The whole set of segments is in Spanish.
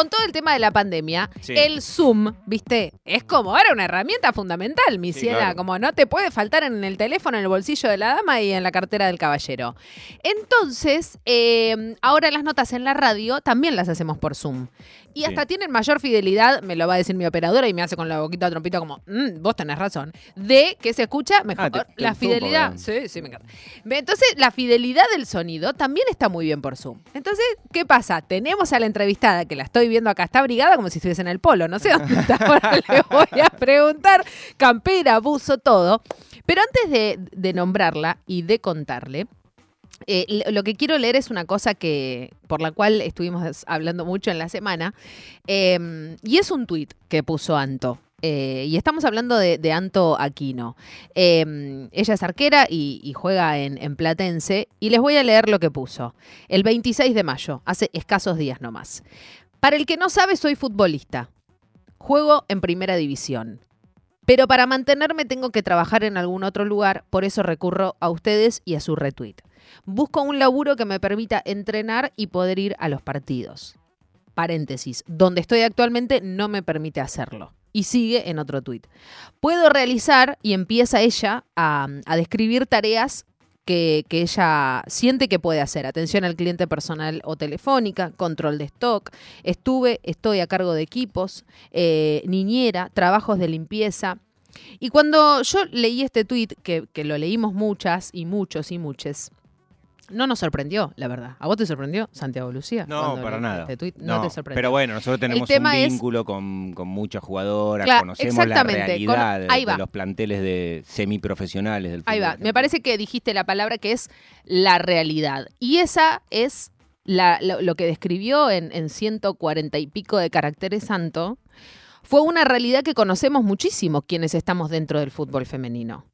con todo el tema de la pandemia, Sí. el Zoom, ¿viste? Es como, era una herramienta fundamental, mi Sí, ciela. claro. Como no te puede faltar en el teléfono, en el bolsillo de la dama y en la cartera del caballero. Entonces, eh, ahora las notas en la radio también las hacemos por Zoom. Y Sí. hasta tienen mayor fidelidad, me lo va a decir mi operadora y me hace con la boquita trompito como, "Mm, vos tenés razón, de que se escucha mejor. Ah, te- te la fidelidad, sí, sí, me encanta. Entonces, la fidelidad del sonido también está muy bien por Zoom. Entonces, ¿qué pasa? Tenemos a la entrevistada, que la estoy viendo acá, está brigada como si estuviese en el polo, no sé dónde está, ahora le voy a preguntar, campera, buzo, todo. Pero antes de, nombrarla y de contarle, eh, lo- que quiero leer es una cosa que por la cual estuvimos hablando mucho en la semana eh, y es un tuit que puso Anto. Eh, y estamos hablando de, Anto Aquino. Eh, ella es arquera y, y juega en, en Platense. Y les voy a leer lo que puso. El 26 de mayo, hace escasos días nomás. Para el que no sabe, soy futbolista. Juego en primera división. Pero para mantenerme tengo que trabajar en algún otro lugar, por eso recurro a ustedes y a su retweet. Busco un laburo que me permita entrenar y poder ir a los partidos. Paréntesis, donde estoy actualmente no me permite hacerlo. Y sigue en otro tuit. Puedo realizar, y empieza ella a, a describir tareas que, que ella siente que puede hacer. Atención al cliente personal o telefónica, control de stock. Estuve, estoy a cargo de equipos, eh, niñera, trabajos de limpieza. Y cuando yo leí este tuit, que, que lo leímos muchas y muchos y muchas, no nos sorprendió, la verdad. ¿A vos te sorprendió, Santiago Lucía? No, para nada. Este tuit? No, te sorprendió. Pero bueno, nosotros tenemos un es- vínculo con, con muchas jugadoras, Claro, conocemos la con- realidad de- ahí de, va. los planteles de semiprofesionales del fútbol. Ahí va. Me parece que dijiste la palabra que es la realidad. Y esa es la- lo, lo que describió en, en 140 y pico de caracteres santo. Fue una realidad que conocemos muchísimo quienes estamos dentro del fútbol femenino.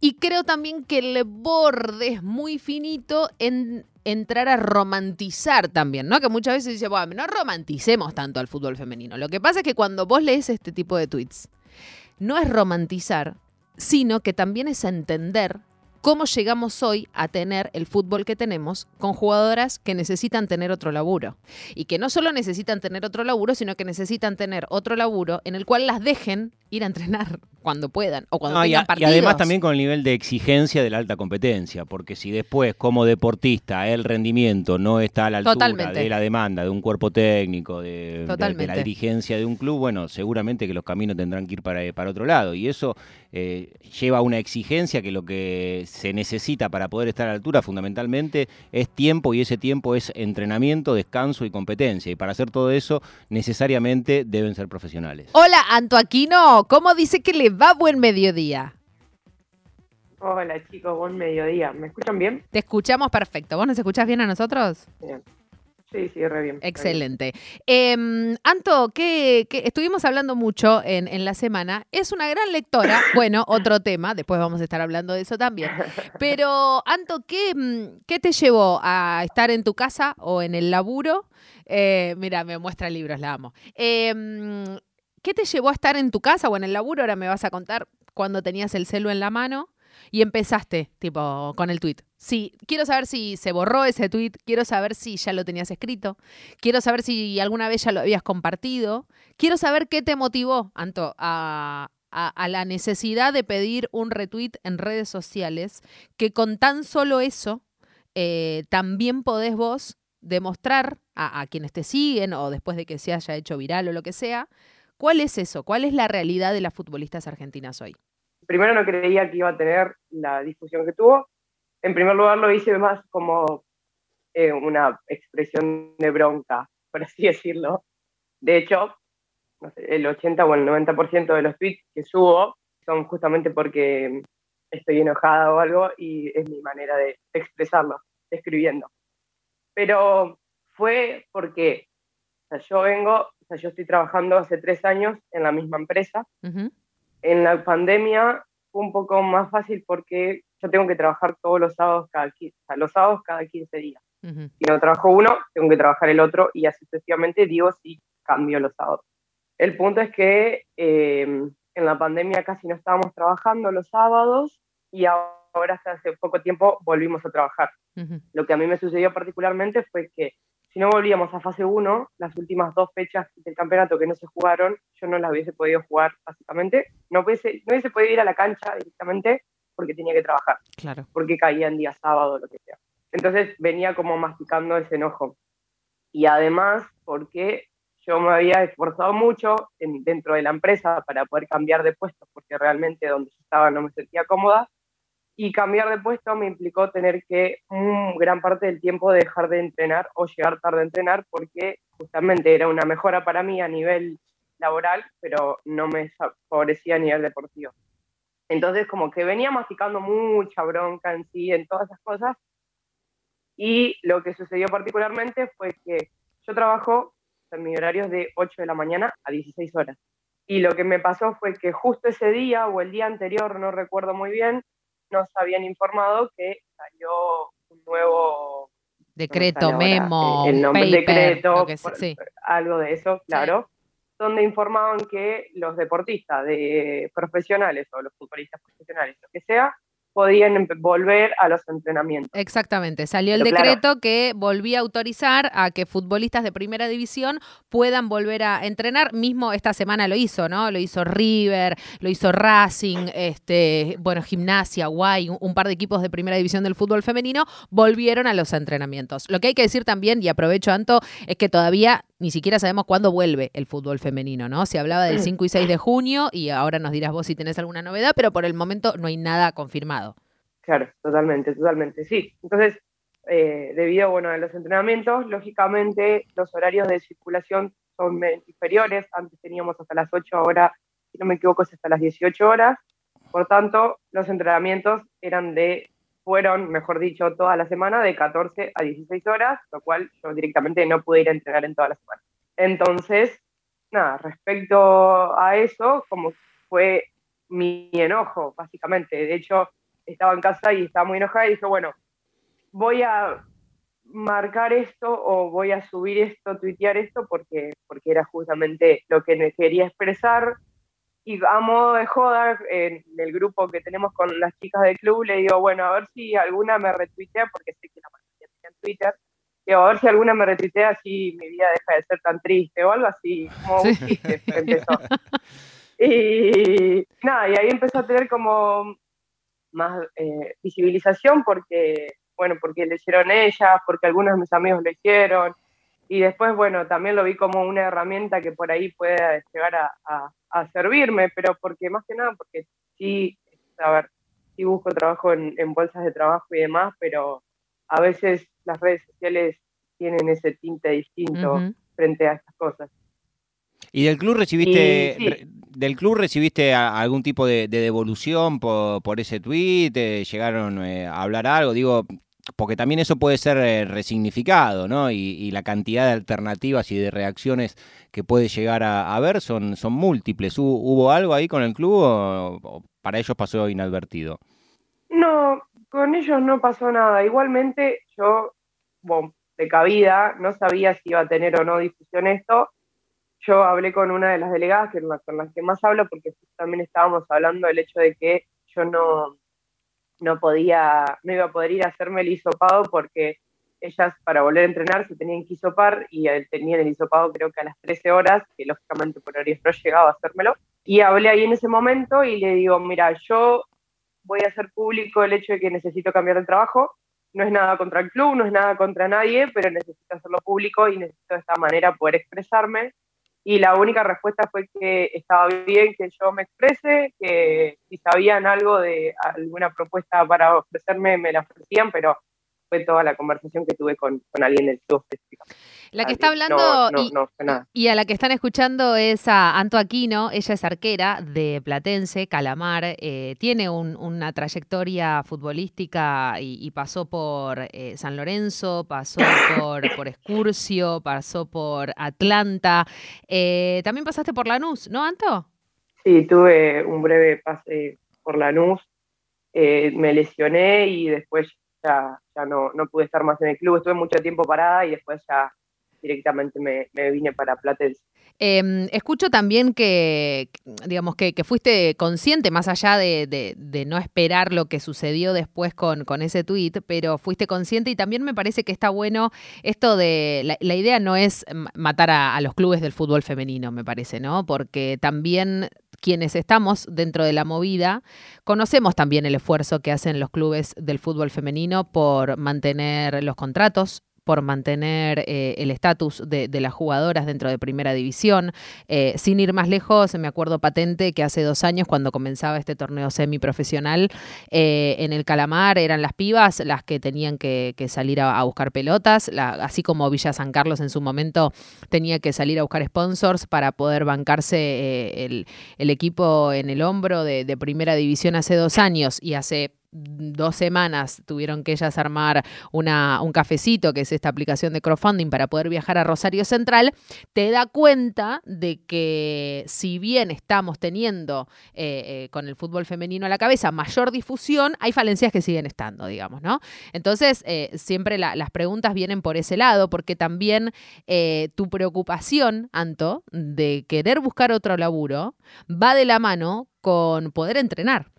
Y creo también que el borde es muy finito en entrar a romantizar también, ¿no? Que muchas veces dice, bueno, no romanticemos tanto al fútbol femenino. Lo que pasa es que cuando vos lees este tipo de tweets, no es romantizar, sino que también es entender cómo llegamos hoy a tener el fútbol que tenemos con jugadoras que necesitan tener otro laburo. Y que no solo necesitan tener otro laburo, sino que necesitan tener otro laburo en el cual las dejen ir a entrenar cuando puedan o cuando No, y, tengan y partidos. además también con el nivel de exigencia de la alta competencia, porque si después como deportista el rendimiento no está a la altura Totalmente. de la demanda de un cuerpo técnico, de, de- de la dirigencia de un club, bueno, seguramente que los caminos tendrán que ir para, para otro lado. Y eso eh, lleva a una exigencia que lo que se necesita para poder estar a la altura fundamentalmente es tiempo y ese tiempo es entrenamiento, descanso y competencia. Y para hacer todo eso necesariamente deben ser profesionales. Hola, Anto Aquino, ¿cómo dice que le va buen mediodía? Hola chicos, buen mediodía. ¿Me escuchan bien? Te escuchamos perfecto. ¿Vos nos escuchás bien a nosotros? Bien. Sí, sí, re bien. re bien. Excelente. Em, Anto, que, estuvimos hablando mucho en, en la semana, es una gran lectora. Bueno, otro tema, después vamos a estar hablando de eso también. Pero, Anto, ¿qué, mm, qué te llevó a estar en tu casa o en el laburo? Eh, mira, me muestra libros, la amo. Em, ¿Qué te llevó a estar en tu casa o en el laburo? Ahora me vas a contar cuando tenías el celu en la mano y empezaste, tipo, con el tweet. Sí, quiero saber si se borró ese tweet, quiero saber si ya lo tenías escrito, quiero saber si alguna vez ya lo habías compartido, quiero saber qué te motivó, Anto, a, la necesidad de pedir un retweet en redes sociales, que con tan solo eso eh, también podés vos demostrar a quienes te siguen o después de que se haya hecho viral o lo que sea, ¿cuál es eso? ¿Cuál es la realidad de las futbolistas argentinas hoy? Primero no creía que iba a tener la difusión que tuvo. En primer lugar lo hice más como eh, una expresión de bronca, por así decirlo. De hecho, el 80 o el 90% de los tweets que subo son justamente porque estoy enojada o algo y es mi manera de expresarlo, escribiendo. Pero fue porque o sea, yo vengo, o sea, yo estoy trabajando hace tres años en la misma empresa en la pandemia fue un poco más fácil porque yo tengo que trabajar todos los sábados cada 15, o sea, los sábados cada 15 días. ujú. Si no trabajo uno, tengo que trabajar el otro y así sucesivamente digo si cambio los sábados. El punto es que eh, en la pandemia casi no estábamos trabajando los sábados y ahora hasta hace poco tiempo volvimos a trabajar. Ujú, Lo que a mí me sucedió particularmente fue que si no volvíamos a fase 1, las últimas dos fechas del campeonato que no se jugaron, yo no las hubiese podido jugar básicamente. No hubiese, no hubiese podido ir a la cancha directamente porque tenía que trabajar. Claro. Porque caía en día sábado o lo que sea. Entonces venía como masticando ese enojo. Y además porque yo me había esforzado mucho dentro de la empresa para poder cambiar de puesto, porque realmente donde yo estaba no me sentía cómoda. Y cambiar de puesto me implicó tener que gran parte del tiempo dejar de entrenar o llegar tarde a entrenar, porque justamente era una mejora para mí a nivel laboral, pero no me favorecía a nivel deportivo. Entonces, como que venía masticando mucha bronca en sí, en todas esas cosas. Y lo que sucedió particularmente fue que yo trabajo en mi horario de 8 de la mañana a 16 horas. Y lo que me pasó fue que justo ese día o el día anterior, no recuerdo muy bien, nos habían informado que salió un nuevo decreto, memo, el nombre decreto, algo de eso, claro, donde informaban que los deportistas de profesionales o los futbolistas profesionales, lo que sea, podían volver a los entrenamientos. Exactamente, salió el decreto que volvía a autorizar a que futbolistas de primera división puedan volver a entrenar, mismo esta semana lo hizo, ¿no? Lo hizo River, lo hizo Racing, este, bueno, Gimnasia, Guay, un, par de equipos de primera división del fútbol femenino volvieron a los entrenamientos. Lo que hay que decir también, y aprovecho Anto, es que todavía ni siquiera sabemos cuándo vuelve el fútbol femenino, ¿no? Se hablaba del 5 y 6 de junio y ahora nos dirás vos si tenés alguna novedad, pero por el momento no hay nada confirmado. Claro, totalmente, totalmente, sí. Entonces, eh, debido bueno, a los entrenamientos, lógicamente los horarios de circulación son inferiores. Antes teníamos hasta las 8, ahora, si no me equivoco, es hasta las 18 horas. Por tanto, los entrenamientos eran de fueron, mejor dicho, toda la semana de 14 a 16 horas, lo cual yo directamente no pude ir a entrenar en toda la semana. Entonces, nada, respecto a eso, como fue mi enojo, básicamente. De hecho, estaba en casa y estaba muy enojada y dije, bueno, voy a marcar esto o voy a subir esto, tuitear esto, porque, porque era justamente lo que quería expresar y a modo de joda, en el grupo que tenemos con las chicas del club, le digo, bueno, a ver si alguna me retuitea, porque sé que la mayoría tiene en Twitter, digo, a ver si alguna me retuitea, así mi vida deja de ser tan triste o algo así, como un chiste empezó. Y nada, y ahí empezó a tener como más eh, visibilización porque, bueno, porque le hicieron ellas, porque algunos de mis amigos lo hicieron, y después, bueno, también lo vi como una herramienta que por ahí puede llegar a, servirme, pero porque más que nada, porque sí, a ver, sí busco trabajo en, bolsas de trabajo y demás, pero a veces las redes sociales tienen ese tinte distinto frente a estas cosas. ¿Y del club recibiste, del club recibiste algún tipo de, devolución por, por, ese tweet? ¿Llegaron eh, a hablar algo? Digo, porque también eso puede ser eh, resignificado, ¿no? Y, la cantidad de alternativas y de reacciones que puede llegar a, haber son, son múltiples. ¿Hubo algo ahí con el club o, para ellos pasó inadvertido? No, con ellos no pasó nada. Igualmente yo, bueno, de cabida, no sabía si iba a tener o no difusión esto. Yo hablé con una de las delegadas, que con las que más hablo, porque también estábamos hablando del hecho de que yo no, no podía, no iba a poder ir a hacerme el hisopado porque ellas para volver a entrenar se tenían que hisopar y tenían el hisopado creo que a las 13 horas, que lógicamente por horario no llegaba a hacérmelo. Y hablé ahí en ese momento y le digo, mira, yo voy a hacer público el hecho de que necesito cambiar de trabajo. No es nada contra el club, no es nada contra nadie, pero necesito hacerlo público y necesito de esta manera poder expresarme y la única respuesta fue que estaba bien que yo me exprese, que si sabían algo de alguna propuesta para ofrecerme, me la ofrecían, pero fue toda la conversación que tuve con, alguien del club. La que está hablando y, a la que están escuchando es a Anto Aquino, ella es arquera de Platense, Calamar, eh, tiene una trayectoria futbolística y, pasó por eh, San Lorenzo, pasó por, por Escurcio, pasó por Atlanta, eh, también pasaste por Lanús, ¿no, Anto? Sí, tuve un breve pase por Lanús, me lesioné y después ya, ya no, no pude estar más en el club, estuve mucho tiempo parada y después ya directamente me, vine para Platense. Em, escucho también que, digamos, que, fuiste consciente, más allá de, no esperar lo que sucedió después con, con ese tuit, pero fuiste consciente y también me parece que está bueno esto de, la, idea no es matar a, a, los clubes del fútbol femenino, me parece, ¿no? Porque también quienes estamos dentro de la movida, conocemos también el esfuerzo que hacen los clubes del fútbol femenino por mantener los contratos por mantener eh, el estatus de, las jugadoras dentro de primera división. Eh, sin ir más lejos, me acuerdo patente que hace dos años, cuando comenzaba este torneo semiprofesional, eh, en el Calamar eran las pibas las que tenían que, salir a, buscar pelotas, así como Villa San Carlos en su momento tenía que salir a buscar sponsors para poder bancarse el, equipo en el hombro de primera división hace dos años y hace dos semanas tuvieron que ellas armar una, un cafecito, que es esta aplicación de crowdfunding para poder viajar a Rosario Central, te da cuenta de que si bien estamos teniendo eh, eh, con el fútbol femenino a la cabeza mayor difusión, hay falencias que siguen estando, digamos, ¿no? Entonces, eh, siempre las preguntas vienen por ese lado, porque también tu preocupación, Anto, de querer buscar otro laburo, va de la mano con poder entrenar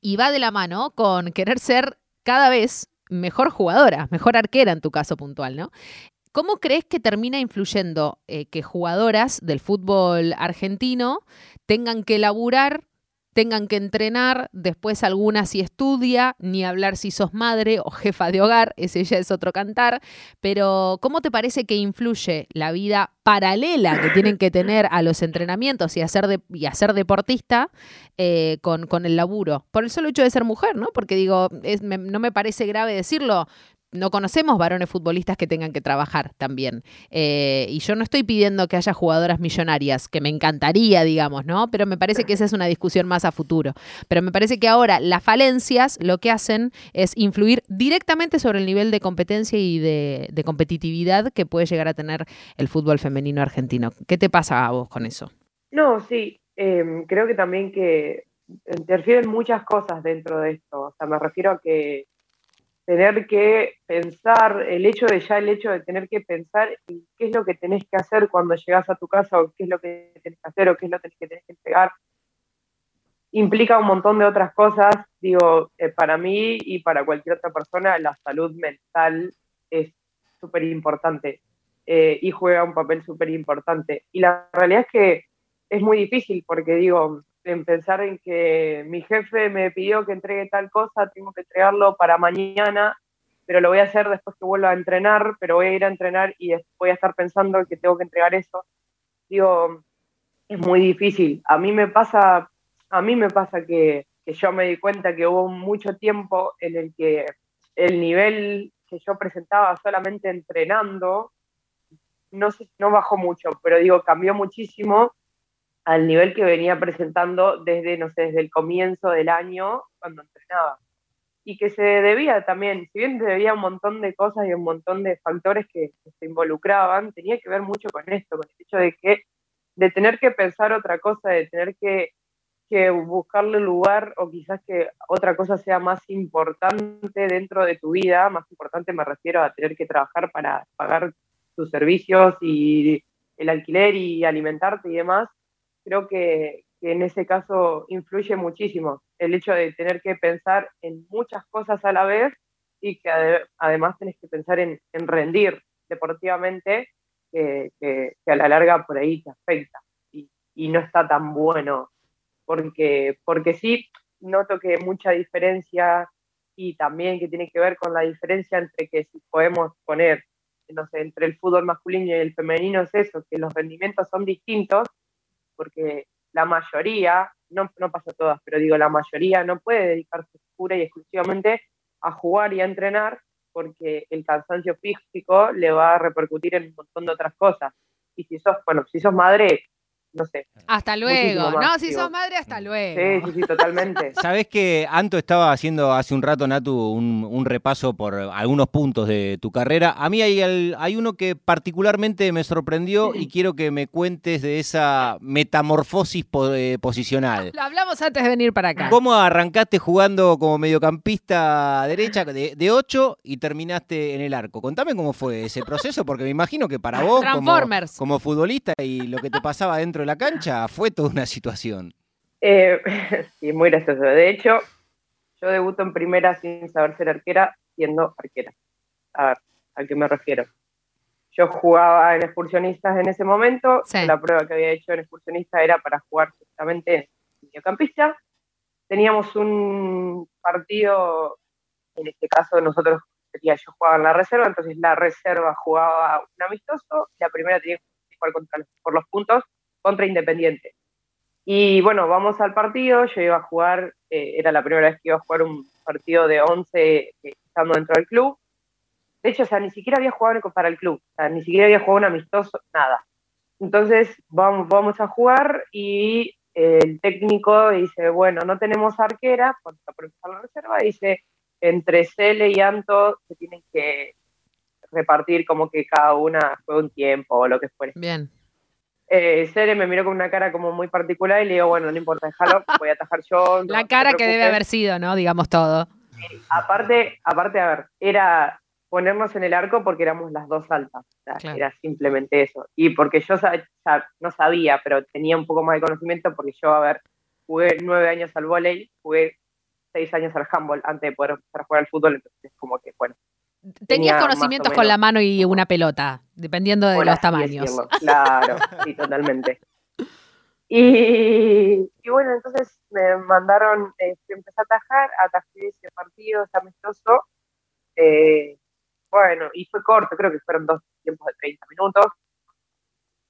y va de la mano con querer ser cada vez mejor jugadora, mejor arquera en tu caso puntual, ¿no? ¿Cómo crees que termina influyendo eh, que jugadoras del fútbol argentino tengan que laburar tengan que entrenar, después alguna si estudia, ni hablar si sos madre o jefa de hogar, ese ya es otro cantar, pero ¿cómo te parece que influye la vida paralela que tienen que tener a los entrenamientos y a ser, y deportista eh, con, con, el laburo? Por el solo hecho de ser mujer, ¿no? Porque digo, no me parece grave decirlo, no conocemos varones futbolistas que tengan que trabajar también. Eh, y yo no estoy pidiendo que haya jugadoras millonarias, que me encantaría, digamos, ¿no? Pero me parece que esa es una discusión más a futuro. Pero me parece que ahora las falencias lo que hacen es influir directamente sobre el nivel de competencia y de, competitividad que puede llegar a tener el fútbol femenino argentino. ¿Qué te pasa a vos con eso? No, sí. Em, creo que también que interfieren muchas cosas dentro de esto. O sea, me refiero a que tener que pensar, el hecho de ya el hecho de tener que pensar en qué es lo que tenés que hacer cuando llegas a tu casa o qué es lo que tenés que hacer o qué es lo que tenés que entregar, implica un montón de otras cosas. Digo, eh, para mí y para cualquier otra persona, la salud mental es súper importante eh, y juega un papel súper importante. Y la realidad es que es muy difícil porque digo, en pensar en que mi jefe me pidió que entregue tal cosa, tengo que entregarlo para mañana, pero lo voy a hacer después que vuelva a entrenar, pero voy a ir a entrenar y voy a estar pensando que tengo que entregar eso. Digo, es muy difícil. A mí me pasa, a mí me pasa que, que yo me di cuenta que hubo mucho tiempo en el que el nivel que yo presentaba solamente entrenando, no, no bajó mucho, pero digo, cambió muchísimo al nivel que venía presentando desde, no sé, desde el comienzo del año cuando entrenaba. Y que se debía también, si bien se debía un montón de cosas y un montón de factores que, se involucraban, tenía que ver mucho con esto, con el hecho de que, de tener que pensar otra cosa, de tener que, que buscarle lugar o quizás que otra cosa sea más importante dentro de tu vida, más importante me refiero a tener que trabajar para pagar tus servicios y el alquiler y alimentarte y demás, creo que, en ese caso influye muchísimo el hecho de tener que pensar en muchas cosas a la vez y que además tenés que pensar en, rendir deportivamente, que, a la larga por ahí te afecta y, no está tan bueno, porque, porque sí noto que mucha diferencia y también que tiene que ver con la diferencia entre que si podemos poner, no sé, entre el fútbol masculino y el femenino es eso, que los rendimientos son distintos porque la mayoría, no, no pasa todas, pero digo, la mayoría no puede dedicarse pura y exclusivamente a jugar y a entrenar porque el cansancio físico le va a repercutir en un montón de otras cosas. Y si sos, bueno, si sos madre, no sé. Hasta luego. No, si sos madre, hasta luego. Sí, sí, sí, totalmente. Sabés que Anto estaba haciendo hace un rato, Natu, un, repaso por algunos puntos de tu carrera. A mí hay, hay uno que particularmente me sorprendió y quiero que me cuentes de esa metamorfosis eh, posicional. Lo hablamos antes de venir para acá. ¿Cómo arrancaste jugando como mediocampista derecha de, de 8 y terminaste en el arco? Contame cómo fue ese proceso, porque me imagino que para vos, como, como futbolista y lo que te pasaba dentro de la cancha, fue toda una situación. Eh, sí, muy gracioso. De hecho, yo debuto en primera sin saber ser arquera, siendo arquera. A ver, ¿a qué me refiero? Yo jugaba en excursionistas en ese momento. La prueba que había hecho en excursionistas era para jugar justamente en mediocampista. Teníamos un partido, en este caso nosotros, yo jugaba en la reserva, entonces la reserva jugaba un amistoso, la primera tenía que jugar contra, por los puntos contra Independiente. Y bueno, vamos al partido, yo iba a jugar, eh, era la primera vez que iba a jugar un partido de 11 eh, estando dentro del club. De hecho, o sea, ni siquiera había jugado para el club, o sea, ni siquiera había jugado un amistoso, nada. Entonces, vamos, vamos a jugar y el técnico dice, bueno, no tenemos arquera, por empezar la reserva, dice, entre Cele y Anto se tienen que repartir como que cada una fue un tiempo o lo que fuera. Bien eh, me miró con una cara como muy particular y le digo, bueno, no importa, déjalo, voy a atajar yo. la cara que debe haber sido, ¿no? Digamos todo. aparte, aparte, a ver, era ponernos en el arco porque éramos las dos altas. Era simplemente eso. Y porque yo no sabía, pero tenía un poco más de conocimiento porque yo, a ver, jugué nueve años al volei, jugué seis años al handball antes de poder empezar a jugar al fútbol, entonces como que, bueno, Tenías conocimientos con la mano y una pelota, dependiendo de los tamaños. Claro, sí, totalmente. Y, bueno, entonces me mandaron, eh, empecé a atajar, atajé ese partido, ese amistoso. Eh, bueno, y fue corto, creo que fueron dos tiempos de 30 minutos.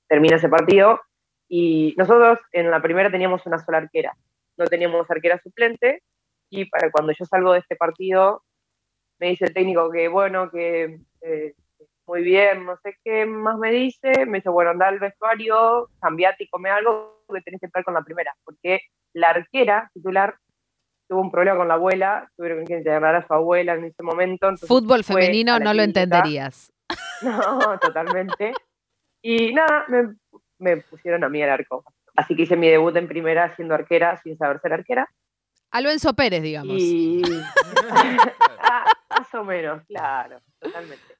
Termina ese partido. Y nosotros en la primera teníamos una sola arquera, no teníamos arquera suplente. Y para cuando yo salgo de este partido, me dice el técnico que bueno, que eh, muy bien, no sé qué más me dice, me dice, bueno, anda al vestuario, cambiate y come algo, que tenés que estar con la primera, porque la arquera titular tuvo un problema con la abuela, tuvieron que integrar a su abuela en ese momento. Fútbol femenino no lo entenderías. No, totalmente. Y nada, me, me pusieron a mí el arco. Así que hice mi debut en primera siendo arquera, sin saber ser arquera. Alonso Pérez, digamos. Y... Más o menos, claro, totalmente.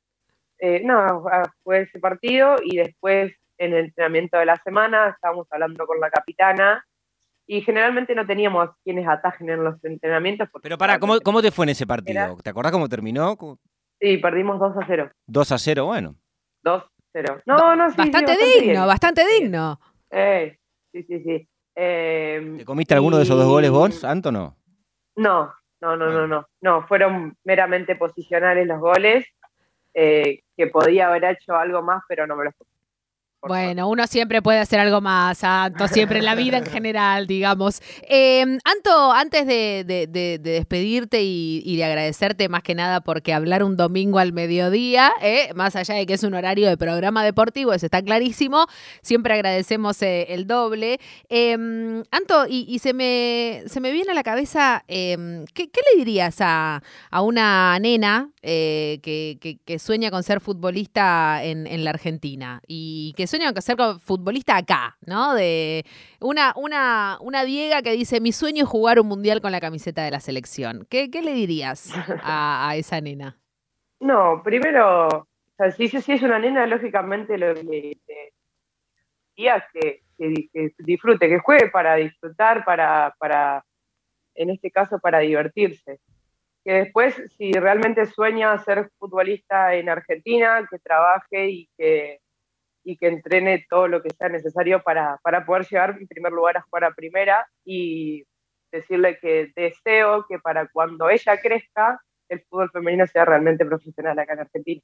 Eh, no, fue ese partido y después en el entrenamiento de la semana estábamos hablando con la capitana y generalmente no teníamos quienes atajen en los entrenamientos. Pero para, ¿cómo, ¿cómo te fue en ese partido? ¿Te acordás cómo terminó? Sí, perdimos 2 a 0. 2 a 0, bueno. 2 a 0. No, no, sí, Bastante, digno, bastante digno. Eh, sí, sí, sí. Eh, ¿Te comiste alguno de esos dos goles vos, Anto, no? No, no, no, no, no, no, fueron meramente posicionales los goles, eh, que podía haber hecho algo más, pero no me lo bueno, uno siempre puede hacer algo más, Anto, siempre en la vida en general, digamos. Em, Anto, antes de, despedirte y, de agradecerte más que nada porque hablar un domingo al mediodía, eh, más allá de que es un horario de programa deportivo, eso está clarísimo, siempre agradecemos eh, el doble. Em, Anto, y, se, me, se me viene a la cabeza, em, ¿qué, le dirías a, una nena eh, que, sueña con ser futbolista en, en la Argentina y que sueño con ser futbolista acá, ¿no? De una, una, una Diega que dice, mi sueño es jugar un mundial con la camiseta de la selección. ¿Qué, le dirías a, esa nena? No, primero, o sea, si, es una nena, lógicamente lo que diría que, que, disfrute, que juegue para disfrutar, para, para, en este caso, para divertirse que después, si realmente sueña ser futbolista en Argentina, que trabaje y que, y que entrene todo lo que sea necesario para, para poder llegar en primer lugar a jugar a primera y decirle que deseo que para cuando ella crezca el fútbol femenino sea realmente profesional acá en Argentina.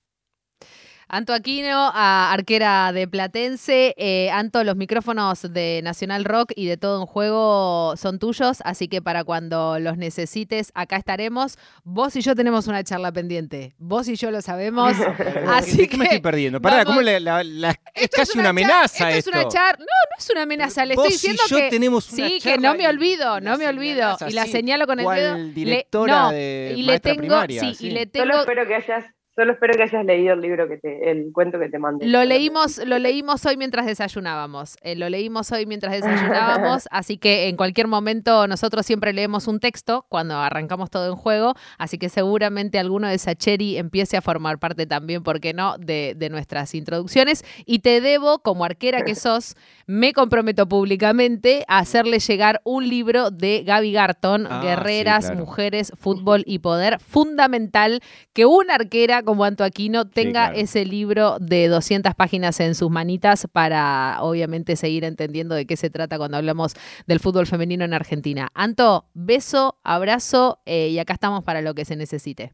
Anto Aquino, a arquera de Platense. Eh, Anto, los micrófonos de Nacional Rock y de todo en juego son tuyos, así que para cuando los necesites, acá estaremos. Vos y yo tenemos una charla pendiente. Vos y yo lo sabemos. así ¿De qué me estoy perdiendo? Pará, ¿cómo la, la- la- es casi una, amenaza esto. esto? es una char- No, no es una amenaza. Le estoy Vos y diciendo yo que. tenemos una sí, que charla no me olvido, no me olvido. Y la señalo con el dedo. Le- directora no, de y le tengo, primaria, sí, sí. y le Solo tengo espero que hayas, solo espero que hayas leído el libro que te, el cuento que te mandé. Lo leímos, lo leímos hoy mientras desayunábamos. Eh, lo leímos hoy mientras desayunábamos, así que en cualquier momento nosotros siempre leemos un texto cuando arrancamos todo en juego, así que seguramente alguno de Sacheri empiece a formar parte también, ¿por qué no?, de, de nuestras introducciones. Y te debo, como arquera que sos, me comprometo públicamente a hacerle llegar un libro de Gaby Garton, Ah, Guerreras, sí, claro. Mujeres, Fútbol y Poder. Fundamental que una arquera como Anto Aquino tenga claro. ese libro de 200 páginas en sus manitas para obviamente seguir entendiendo de qué se trata cuando hablamos del fútbol femenino en Argentina. Anto, beso, abrazo eh, y acá estamos para lo que se necesite.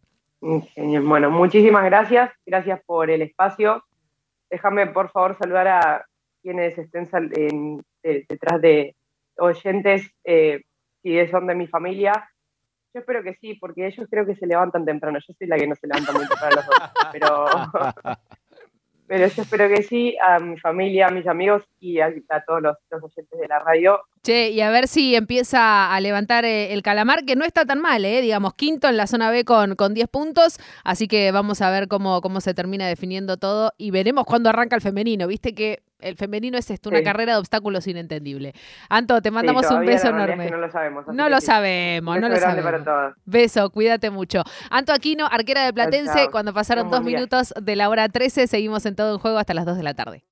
Genial. Bueno, muchísimas gracias. Gracias por el espacio. Déjame, por favor, saludar a quienes estén sal- en- de- detrás de oyentes, eh, si son de mi familia. Yo espero que sí, porque ellos creo que se levantan temprano. Yo soy la que no se levanta muy temprano, los dos, pero, pero yo espero que sí, a mi familia, a mis amigos y a, a todos los, los oyentes de la radio. Che, y a ver si empieza a levantar eh, el calamar, que no está tan mal, ¿eh? digamos, quinto en la zona B con, con 10 puntos, así que vamos a ver cómo, cómo se termina definiendo todo y veremos cuándo arranca el femenino, viste que el femenino es esto, una Sí. carrera de obstáculos inentendibles. Anto, te mandamos Sí, un beso es enorme. que no lo sabemos. No lo sí. sabemos, no beso lo sabemos. Beso, cuídate mucho. Anto Aquino, arquera de Platense, chao. cuando pasaron dos minutos de la hora 13, seguimos en todo en juego hasta las 2 de la tarde.